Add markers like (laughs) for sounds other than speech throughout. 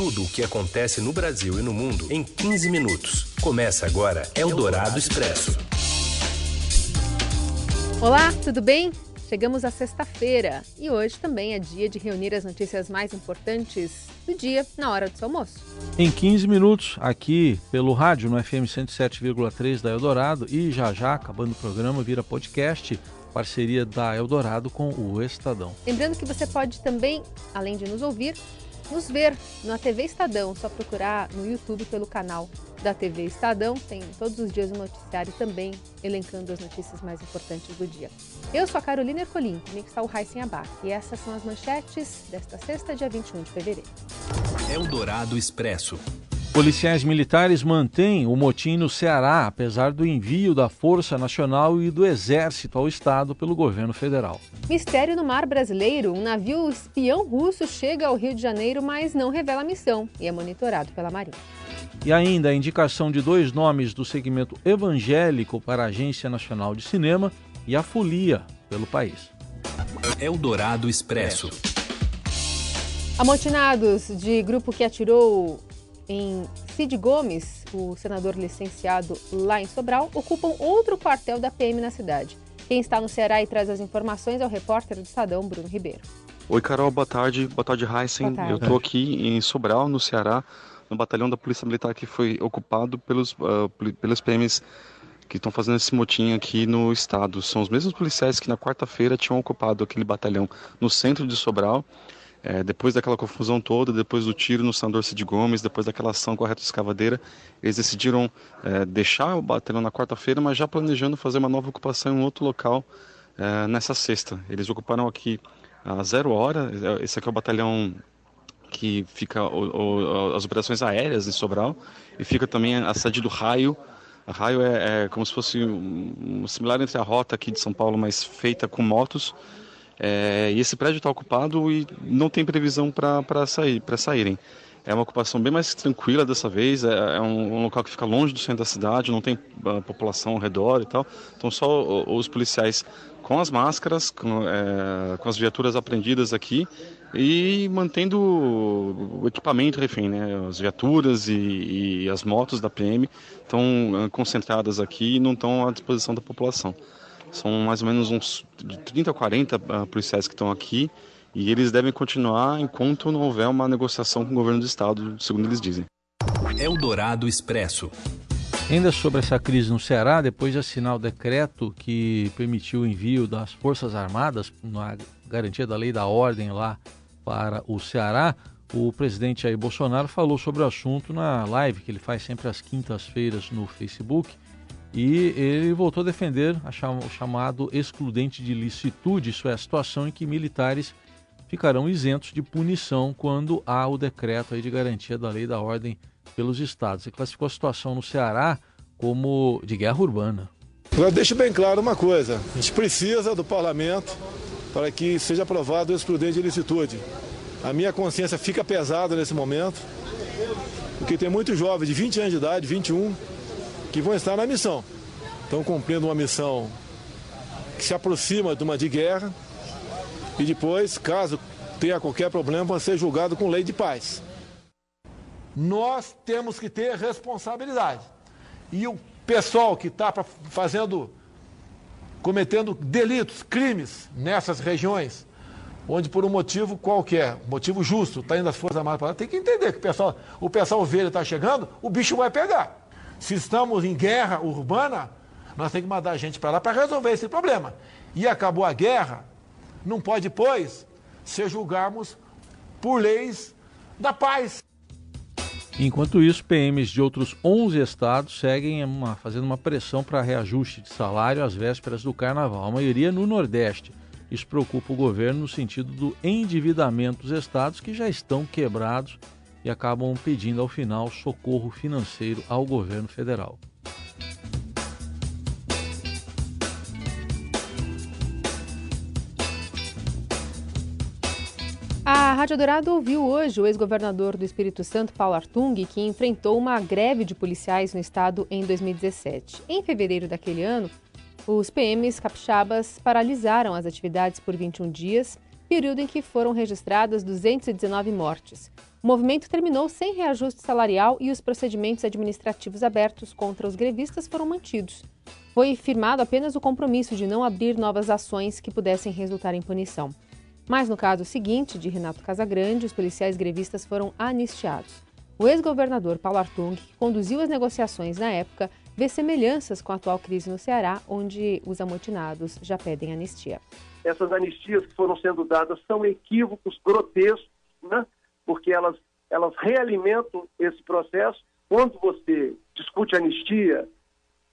tudo o que acontece no Brasil e no mundo em 15 minutos. Começa agora Eldorado Expresso. Olá, tudo bem? Chegamos à sexta-feira e hoje também é dia de reunir as notícias mais importantes do dia na hora do seu almoço. Em 15 minutos, aqui pelo rádio no FM 107,3 da Eldorado e já já, acabando o programa, vira podcast parceria da Eldorado com o Estadão. Lembrando que você pode também, além de nos ouvir, nos ver na TV Estadão. Só procurar no YouTube pelo canal da TV Estadão. Tem todos os dias um noticiário também elencando as notícias mais importantes do dia. Eu sou a Carolina Ercolim, comigo está o Raíssen Abac. E essas são as manchetes desta sexta, dia 21 de fevereiro. Eldorado Expresso. Policiais militares mantêm o motim no Ceará, apesar do envio da Força Nacional e do Exército ao Estado pelo governo federal. Mistério no mar brasileiro: um navio espião russo chega ao Rio de Janeiro, mas não revela a missão e é monitorado pela Marinha. E ainda a indicação de dois nomes do segmento evangélico para a Agência Nacional de Cinema e a folia pelo país. Eldorado Expresso. Amotinados de grupo que atirou em Cid Gomes, o senador licenciado lá em Sobral, ocupam outro quartel da PM na cidade. Quem está no Ceará e traz as informações é o repórter do Estadão, Bruno Ribeiro. Oi, Carol, boa tarde. Boa tarde, Heisen. Eu estou aqui em Sobral, no Ceará, no batalhão da Polícia Militar que foi ocupado pelos, uh, pelos PMs que estão fazendo esse motim aqui no estado. São os mesmos policiais que na quarta-feira tinham ocupado aquele batalhão no centro de Sobral. É, depois daquela confusão toda, depois do tiro no senador Cid Gomes, depois daquela ação com a reta escavadeira, eles decidiram é, deixar o batalhão na quarta-feira, mas já planejando fazer uma nova ocupação em outro local é, nessa sexta. Eles ocuparam aqui a zero hora, esse aqui é o batalhão que fica o, o, as operações aéreas em Sobral, e fica também a sede do Raio. A Raio é, é como se fosse um, um similar entre a rota aqui de São Paulo, mas feita com motos. É, e esse prédio está ocupado e não tem previsão para sair, para saírem. É uma ocupação bem mais tranquila dessa vez, é, é um, um, local que fica longe do centro da cidade, não tem uh, população ao redor e tal. Então só os policiais com as máscaras, com, é, com as viaturas apreendidas aqui e mantendo o equipamento refém, né? As viaturas e, e as motos da PM estão uh, concentradas aqui e não estão à disposição da população. São mais ou menos uns de 30 a 40 uh, policiais que estão aqui e eles devem continuar enquanto não houver uma negociação com o governo do estado, segundo eles dizem. Eldorado Expresso. Ainda sobre essa crise no Ceará, depois de assinar o decreto que permitiu o envio das Forças Armadas, na garantia da lei da ordem lá para o Ceará, o presidente Jair Bolsonaro falou sobre o assunto na live que ele faz sempre às quintas-feiras no Facebook e ele voltou a defender o chamado excludente de licitude, isso é, a situação em que militares ficarão isentos de punição quando há o decreto aí de garantia da lei da ordem pelos estados. Ele classificou a situação no Ceará como de guerra urbana. Eu deixo bem claro uma coisa: a gente precisa do parlamento para que seja aprovado o excludente de licitude. A minha consciência fica pesada nesse momento, porque tem muitos jovens de 20 anos de idade, 21, que vão estar na missão. Estão cumprindo uma missão que se aproxima de uma de guerra e depois, caso tenha qualquer problema, vão ser julgados com lei de paz. Nós temos que ter responsabilidade. E o pessoal que está fazendo, cometendo delitos, crimes nessas regiões, onde por um motivo qualquer, motivo justo, está indo as Forças Armadas para lá, tem que entender que o pessoal, o pessoal velho está chegando, o bicho vai pegar. Se estamos em guerra urbana, nós temos que mandar gente para lá para resolver esse problema. E acabou a guerra, não pode, pois, ser julgarmos por leis da paz. Enquanto isso, PMs de outros 11 estados seguem uma, fazendo uma pressão para reajuste de salário às vésperas do carnaval, a maioria no Nordeste. Isso preocupa o governo no sentido do endividamento dos estados que já estão quebrados e acabam pedindo ao final socorro financeiro ao governo federal. A Rádio Dourado ouviu hoje o ex-governador do Espírito Santo, Paulo Artung, que enfrentou uma greve de policiais no estado em 2017. Em fevereiro daquele ano, os PMs capixabas paralisaram as atividades por 21 dias período em que foram registradas 219 mortes. O movimento terminou sem reajuste salarial e os procedimentos administrativos abertos contra os grevistas foram mantidos. Foi firmado apenas o compromisso de não abrir novas ações que pudessem resultar em punição. Mas no caso seguinte, de Renato Casagrande, os policiais grevistas foram anistiados. O ex-governador Paulo Artung, que conduziu as negociações na época, vê semelhanças com a atual crise no Ceará, onde os amotinados já pedem anistia. Essas anistias que foram sendo dadas são equívocos grotescos, né? porque elas, elas realimentam esse processo. Quando você discute anistia,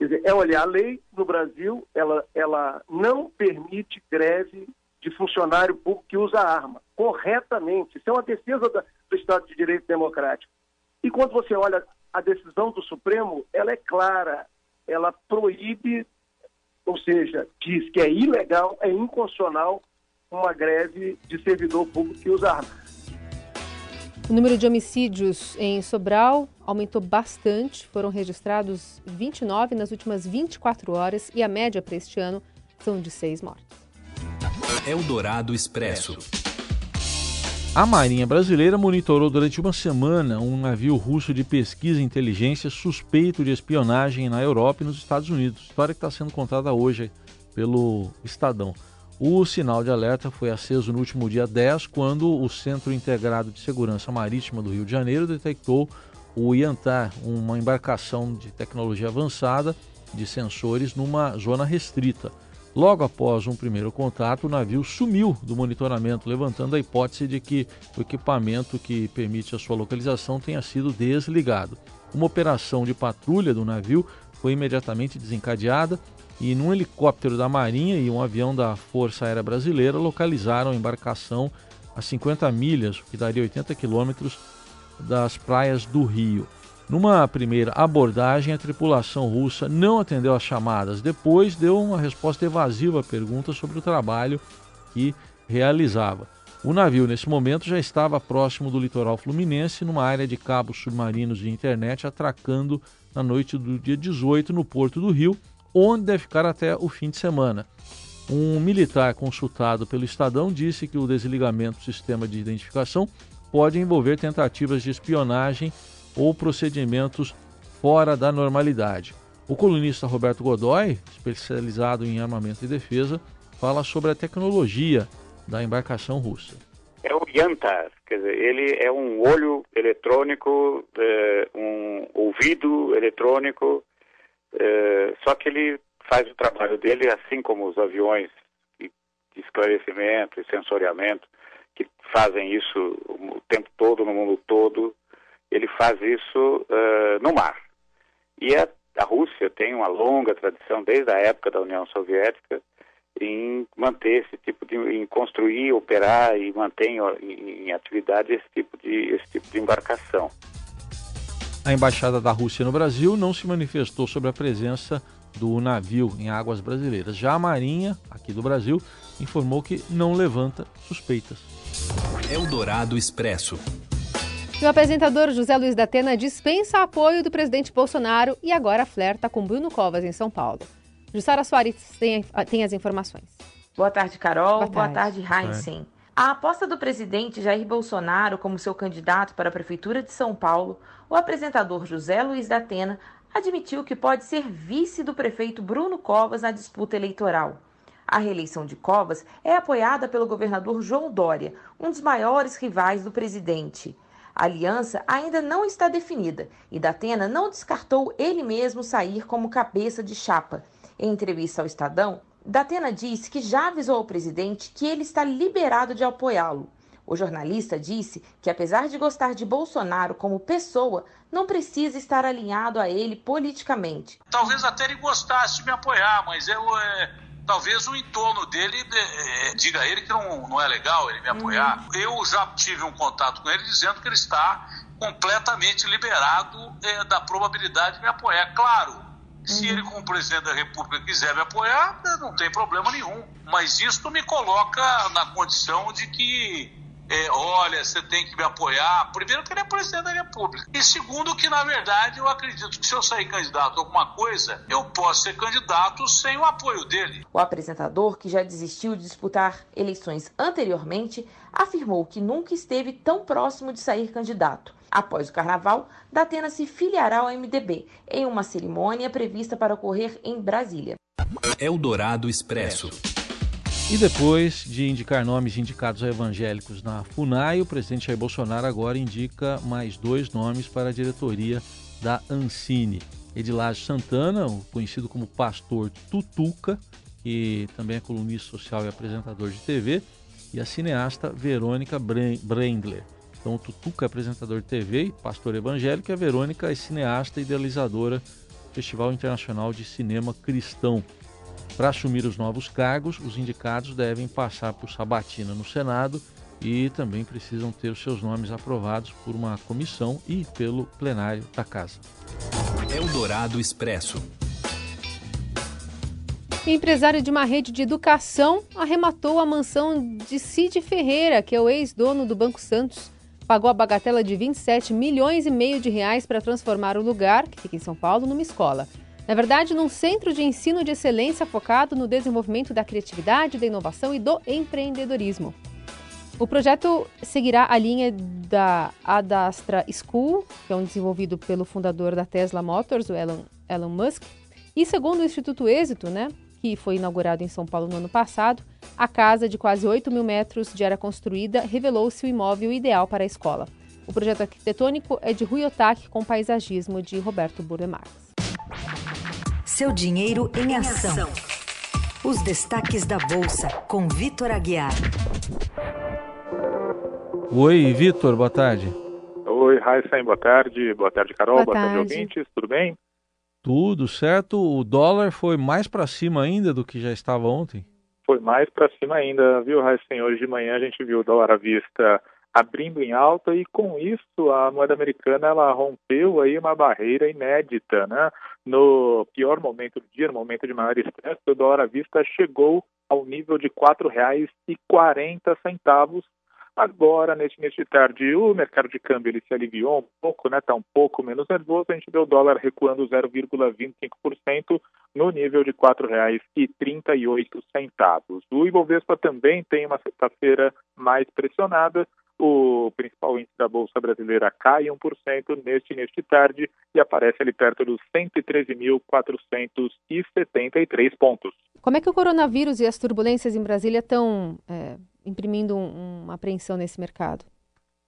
dizer, é olhar a lei no Brasil, ela, ela não permite greve de funcionário público que usa arma, corretamente. Isso é uma defesa da, do Estado de Direito Democrático. E quando você olha a decisão do Supremo, ela é clara, ela proíbe, ou seja, diz que é ilegal, é inconstitucional uma greve de servidor público que usa arma. O número de homicídios em Sobral aumentou bastante. Foram registrados 29 nas últimas 24 horas e a média para este ano são de seis mortes. Eldorado Expresso. A Marinha Brasileira monitorou durante uma semana um navio russo de pesquisa e inteligência suspeito de espionagem na Europa e nos Estados Unidos. História que está sendo contada hoje pelo Estadão. O sinal de alerta foi aceso no último dia 10, quando o Centro Integrado de Segurança Marítima do Rio de Janeiro detectou o Iantar, uma embarcação de tecnologia avançada de sensores numa zona restrita. Logo após um primeiro contato, o navio sumiu do monitoramento, levantando a hipótese de que o equipamento que permite a sua localização tenha sido desligado. Uma operação de patrulha do navio foi imediatamente desencadeada e num helicóptero da Marinha e um avião da Força Aérea Brasileira localizaram a embarcação a 50 milhas, o que daria 80 quilômetros das praias do Rio. Numa primeira abordagem, a tripulação russa não atendeu às chamadas. Depois, deu uma resposta evasiva à pergunta sobre o trabalho que realizava. O navio, nesse momento, já estava próximo do litoral fluminense, numa área de cabos submarinos de internet, atracando na noite do dia 18 no Porto do Rio onde deve ficar até o fim de semana. Um militar consultado pelo Estadão disse que o desligamento do sistema de identificação pode envolver tentativas de espionagem ou procedimentos fora da normalidade. O colunista Roberto Godoy, especializado em armamento e defesa, fala sobre a tecnologia da embarcação russa. É o Yantar, quer dizer, ele é um olho eletrônico, é, um ouvido eletrônico é, só que ele faz o trabalho dele assim como os aviões de esclarecimento e sensoriamento, que fazem isso o tempo todo, no mundo todo, ele faz isso uh, no mar. E a, a Rússia tem uma longa tradição, desde a época da União Soviética, em manter esse tipo de, em construir, operar e manter em, em, atividade esse tipo de, esse tipo de embarcação. A embaixada da Rússia no Brasil não se manifestou sobre a presença do navio em águas brasileiras. Já a Marinha, aqui do Brasil, informou que não levanta suspeitas. Eldorado Expresso. O apresentador José Luiz da Atena dispensa apoio do presidente Bolsonaro e agora flerta com Bruno Covas em São Paulo. Jussara Soares tem, tem as informações. Boa tarde, Carol. Boa tarde, Boa tarde Heinzen. A aposta do presidente Jair Bolsonaro como seu candidato para a Prefeitura de São Paulo, o apresentador José Luiz da Atena admitiu que pode ser vice do prefeito Bruno Covas na disputa eleitoral. A reeleição de Covas é apoiada pelo governador João Dória, um dos maiores rivais do presidente. A aliança ainda não está definida e Datena não descartou ele mesmo sair como cabeça de chapa. Em entrevista ao Estadão, Datena disse que já avisou ao presidente que ele está liberado de apoiá-lo. O jornalista disse que, apesar de gostar de Bolsonaro como pessoa, não precisa estar alinhado a ele politicamente. Talvez até ele gostasse de me apoiar, mas eu. É, talvez o entorno dele é, diga a ele que não, não é legal ele me apoiar. Uhum. Eu já tive um contato com ele dizendo que ele está completamente liberado é, da probabilidade de me apoiar. Claro, se ele, como presidente da República, quiser me apoiar, não tem problema nenhum. Mas isso me coloca na condição de que é, olha, você tem que me apoiar. Primeiro, que ele é presidente da República. E segundo, que na verdade eu acredito que se eu sair candidato a alguma coisa, eu posso ser candidato sem o apoio dele. O apresentador, que já desistiu de disputar eleições anteriormente, afirmou que nunca esteve tão próximo de sair candidato. Após o carnaval, Datena se filiará ao MDB em uma cerimônia prevista para ocorrer em Brasília. Eldorado Expresso. E depois de indicar nomes indicados a evangélicos na FUNAI, o presidente Jair Bolsonaro agora indica mais dois nomes para a diretoria da Ancine. Edilage Santana, conhecido como Pastor Tutuca, que também é colunista social e apresentador de TV, e a cineasta Verônica Brendler. Então, o Tutuca é apresentador de TV e pastor evangélico, e a Verônica é cineasta e idealizadora do Festival Internacional de Cinema Cristão. Para assumir os novos cargos, os indicados devem passar por sabatina no Senado e também precisam ter os seus nomes aprovados por uma comissão e pelo plenário da Casa. Eldorado Expresso. Empresário de uma rede de educação arrematou a mansão de Cid Ferreira, que é o ex-dono do Banco Santos. Pagou a bagatela de 27 milhões e meio de reais para transformar o lugar, que fica em São Paulo, numa escola. Na verdade, num centro de ensino de excelência focado no desenvolvimento da criatividade, da inovação e do empreendedorismo. O projeto seguirá a linha da Adastra School, que é um desenvolvido pelo fundador da Tesla Motors, o Elon, Elon Musk. E segundo o Instituto Êxito, né, que foi inaugurado em São Paulo no ano passado, a casa de quase 8 mil metros de área construída revelou-se o imóvel ideal para a escola. O projeto arquitetônico é de Rui Otaki com paisagismo de Roberto Burlemarx. Seu dinheiro em ação. Os destaques da Bolsa, com Vitor Aguiar. Oi, Vitor, boa tarde. Oi, Raíssa, boa tarde. Boa tarde, Carol. Boa, boa tarde. tarde, ouvintes. Tudo bem? Tudo certo. O dólar foi mais para cima ainda do que já estava ontem? Foi mais para cima ainda, viu, Raíssa? Hoje de manhã a gente viu o dólar à vista abrindo em alta e com isso a moeda americana ela rompeu aí uma barreira inédita, né? No pior momento do dia, no momento de maior estresse, o dólar à vista chegou ao nível de R$ 4,40. Agora, neste mês de tarde, o mercado de câmbio ele se aliviou um pouco, né? Está um pouco menos nervoso. A gente vê o dólar recuando 0,25% no nível de R$ 4,38. O Ibovespa também tem uma sexta-feira mais pressionada o principal índice da Bolsa Brasileira cai 1% neste neste tarde e aparece ali perto dos 113.473 pontos. Como é que o coronavírus e as turbulências em Brasília estão é, imprimindo um, uma apreensão nesse mercado?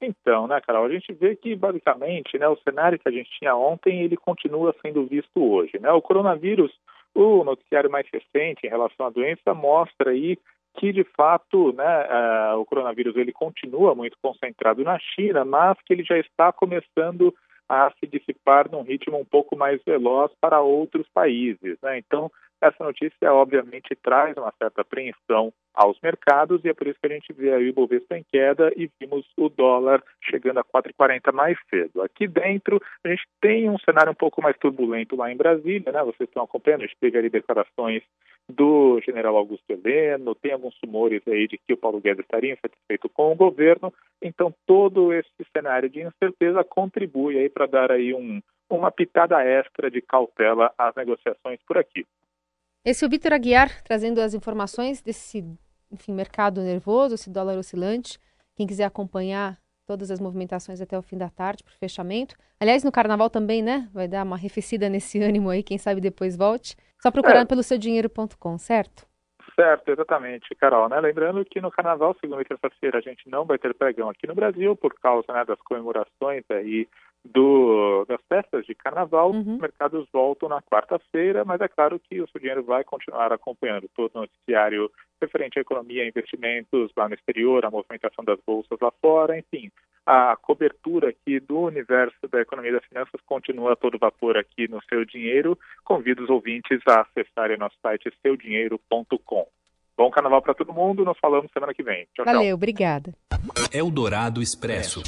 Então, né, Carol, a gente vê que basicamente, né, o cenário que a gente tinha ontem, ele continua sendo visto hoje, né? O coronavírus, o noticiário mais recente em relação à doença mostra aí que de fato né, uh, o coronavírus ele continua muito concentrado na China, mas que ele já está começando a se dissipar num ritmo um pouco mais veloz para outros países. Né? Então, essa notícia obviamente traz uma certa apreensão aos mercados e é por isso que a gente vê aí o Bovespa em queda e vimos o dólar chegando a 4,40 mais cedo. Aqui dentro a gente tem um cenário um pouco mais turbulento lá em Brasília, né? Vocês estão acompanhando, a gente teve ali declarações do general Augusto Heleno, tem alguns rumores aí de que o Paulo Guedes estaria insatisfeito com o governo, então todo esse cenário de incerteza contribui aí para dar aí um, uma pitada extra de cautela às negociações por aqui. Esse é o Vitor Aguiar trazendo as informações desse enfim, mercado nervoso, esse dólar oscilante. Quem quiser acompanhar todas as movimentações até o fim da tarde para o fechamento. Aliás, no carnaval também, né? Vai dar uma arrefecida nesse (laughs) ânimo aí, quem sabe depois volte. Só procurando é. pelo seudinheiro.com, certo? Certo, exatamente, Carol. Né? Lembrando que no carnaval, segunda e terça-feira, a gente não vai ter pregão aqui no Brasil por causa né, das comemorações aí do, das festas de carnaval. Uhum. Os mercados voltam na quarta-feira, mas é claro que o seu dinheiro vai continuar acompanhando todo o noticiário referente à economia, investimentos lá no exterior, a movimentação das bolsas lá fora, enfim. A cobertura aqui do universo da economia e das finanças continua a todo vapor aqui no Seu Dinheiro. Convido os ouvintes a acessarem nosso site seudinheiro.com. Bom carnaval para todo mundo, nos falamos semana que vem. Tchau, Valeu, tchau. obrigada. Eldorado Expresso.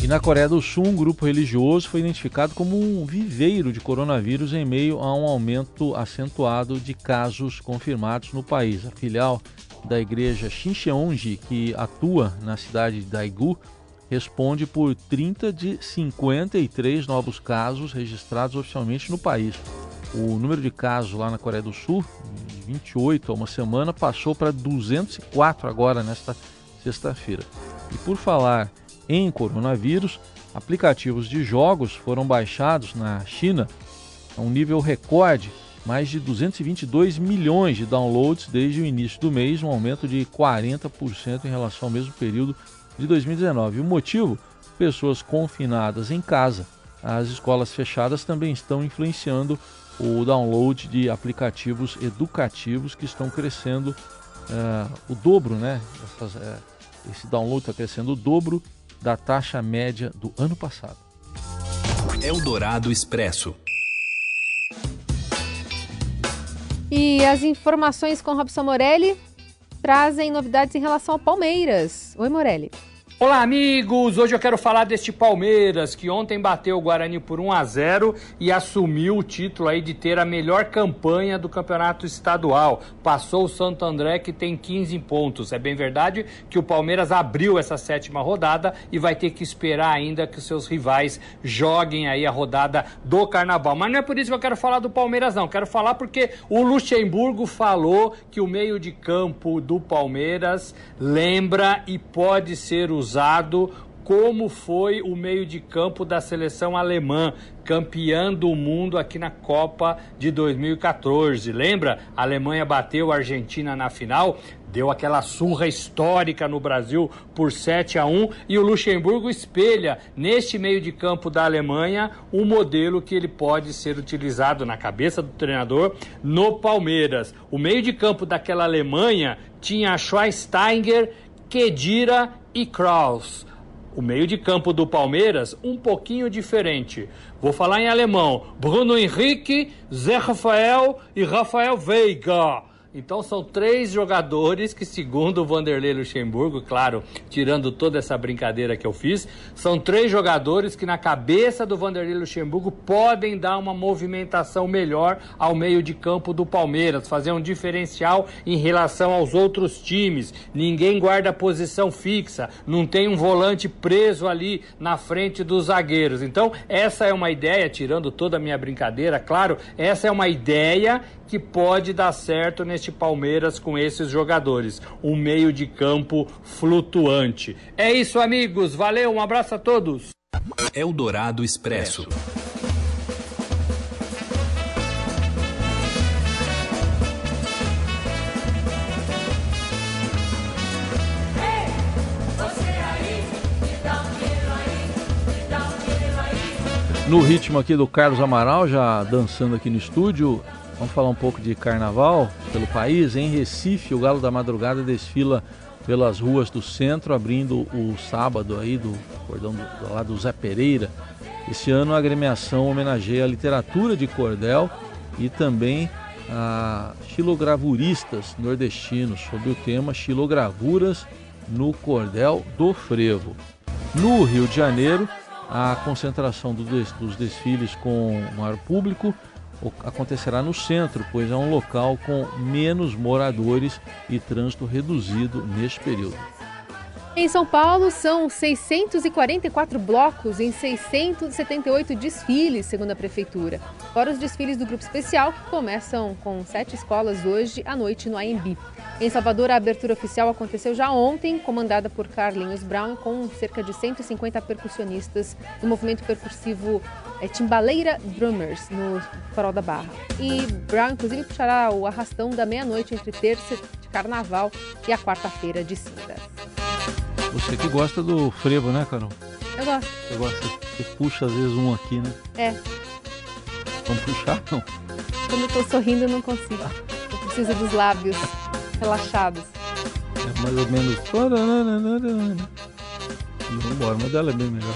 E na Coreia do Sul, um grupo religioso foi identificado como um viveiro de coronavírus em meio a um aumento acentuado de casos confirmados no país. A filial da igreja Xincheonji, que atua na cidade de Daegu, responde por 30 de 53 novos casos registrados oficialmente no país. O número de casos lá na Coreia do Sul, de 28 a uma semana, passou para 204 agora nesta sexta-feira. E por falar em coronavírus, aplicativos de jogos foram baixados na China a um nível recorde, mais de 222 milhões de downloads desde o início do mês, um aumento de 40% em relação ao mesmo período de 2019. O motivo? Pessoas confinadas em casa. As escolas fechadas também estão influenciando o download de aplicativos educativos que estão crescendo uh, o dobro, né? Essas, uh, esse download está crescendo o dobro da taxa média do ano passado. Eldorado Expresso. E as informações com Robson Morelli trazem novidades em relação ao Palmeiras. Oi, Morelli. Olá, amigos! Hoje eu quero falar deste Palmeiras que ontem bateu o Guarani por 1 a 0 e assumiu o título aí de ter a melhor campanha do campeonato estadual. Passou o Santo André que tem 15 pontos. É bem verdade que o Palmeiras abriu essa sétima rodada e vai ter que esperar ainda que os seus rivais joguem aí a rodada do Carnaval. Mas não é por isso que eu quero falar do Palmeiras, não. Quero falar porque o Luxemburgo falou que o meio de campo do Palmeiras lembra e pode ser usado usado como foi o meio de campo da seleção alemã, campeã do mundo aqui na Copa de 2014. Lembra? A Alemanha bateu a Argentina na final, deu aquela surra histórica no Brasil por 7 a 1 e o Luxemburgo espelha neste meio de campo da Alemanha um modelo que ele pode ser utilizado na cabeça do treinador no Palmeiras. O meio de campo daquela Alemanha tinha Schweinsteiger, Kedira e Kraus. O meio de campo do Palmeiras, um pouquinho diferente. Vou falar em alemão. Bruno Henrique, Zé Rafael e Rafael Veiga. Então são três jogadores que, segundo o Vanderlei Luxemburgo, claro, tirando toda essa brincadeira que eu fiz, são três jogadores que, na cabeça do Vanderlei Luxemburgo, podem dar uma movimentação melhor ao meio de campo do Palmeiras, fazer um diferencial em relação aos outros times. Ninguém guarda posição fixa, não tem um volante preso ali na frente dos zagueiros. Então, essa é uma ideia, tirando toda a minha brincadeira, claro, essa é uma ideia que pode dar certo neste Palmeiras com esses jogadores. Um meio de campo flutuante. É isso, amigos. Valeu, um abraço a todos. Eldorado Expresso. No ritmo aqui do Carlos Amaral, já dançando aqui no estúdio, vamos falar um pouco de carnaval pelo país. Em Recife, o Galo da Madrugada desfila pelas ruas do centro, abrindo o sábado aí do cordão do, lá do Zé Pereira. Esse ano a agremiação homenageia a literatura de cordel e também a xilogravuristas nordestinos, sob o tema Xilogravuras no Cordel do Frevo. No Rio de Janeiro, a concentração dos desfiles com maior público acontecerá no centro, pois é um local com menos moradores e trânsito reduzido neste período. Em São Paulo, são 644 blocos em 678 desfiles, segundo a Prefeitura. Fora os desfiles do Grupo Especial, que começam com sete escolas hoje à noite no AMB. Em Salvador, a abertura oficial aconteceu já ontem, comandada por Carlinhos Brown, com cerca de 150 percussionistas do movimento percussivo é, Timbaleira Drummers, no Farol da Barra. E Brown, inclusive, puxará o arrastão da meia-noite entre terça de carnaval e a quarta-feira de cinzas. Você que gosta do frevo, né, Carol? Eu gosto. Você gosta? Você puxa às vezes um aqui, né? É. Vamos puxar? Não. Quando eu tô sorrindo, eu não consigo. Eu preciso dos lábios relaxados. É mais ou menos. E vamos embora, mas dela é bem melhor.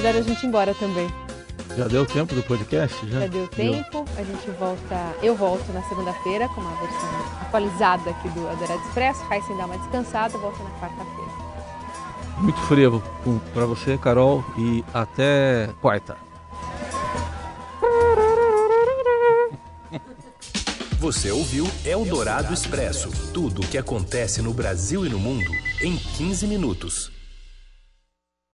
Melhor a gente ir embora também. Já deu tempo do podcast? Já, Já deu tempo. Deu. A gente volta. Eu volto na segunda-feira com uma versão atualizada aqui do Adorado Expresso. sem dar uma descansada, volta na quarta-feira. Muito frevo para você, Carol, e até quarta. Você ouviu Eldorado Expresso tudo o que acontece no Brasil e no mundo em 15 minutos.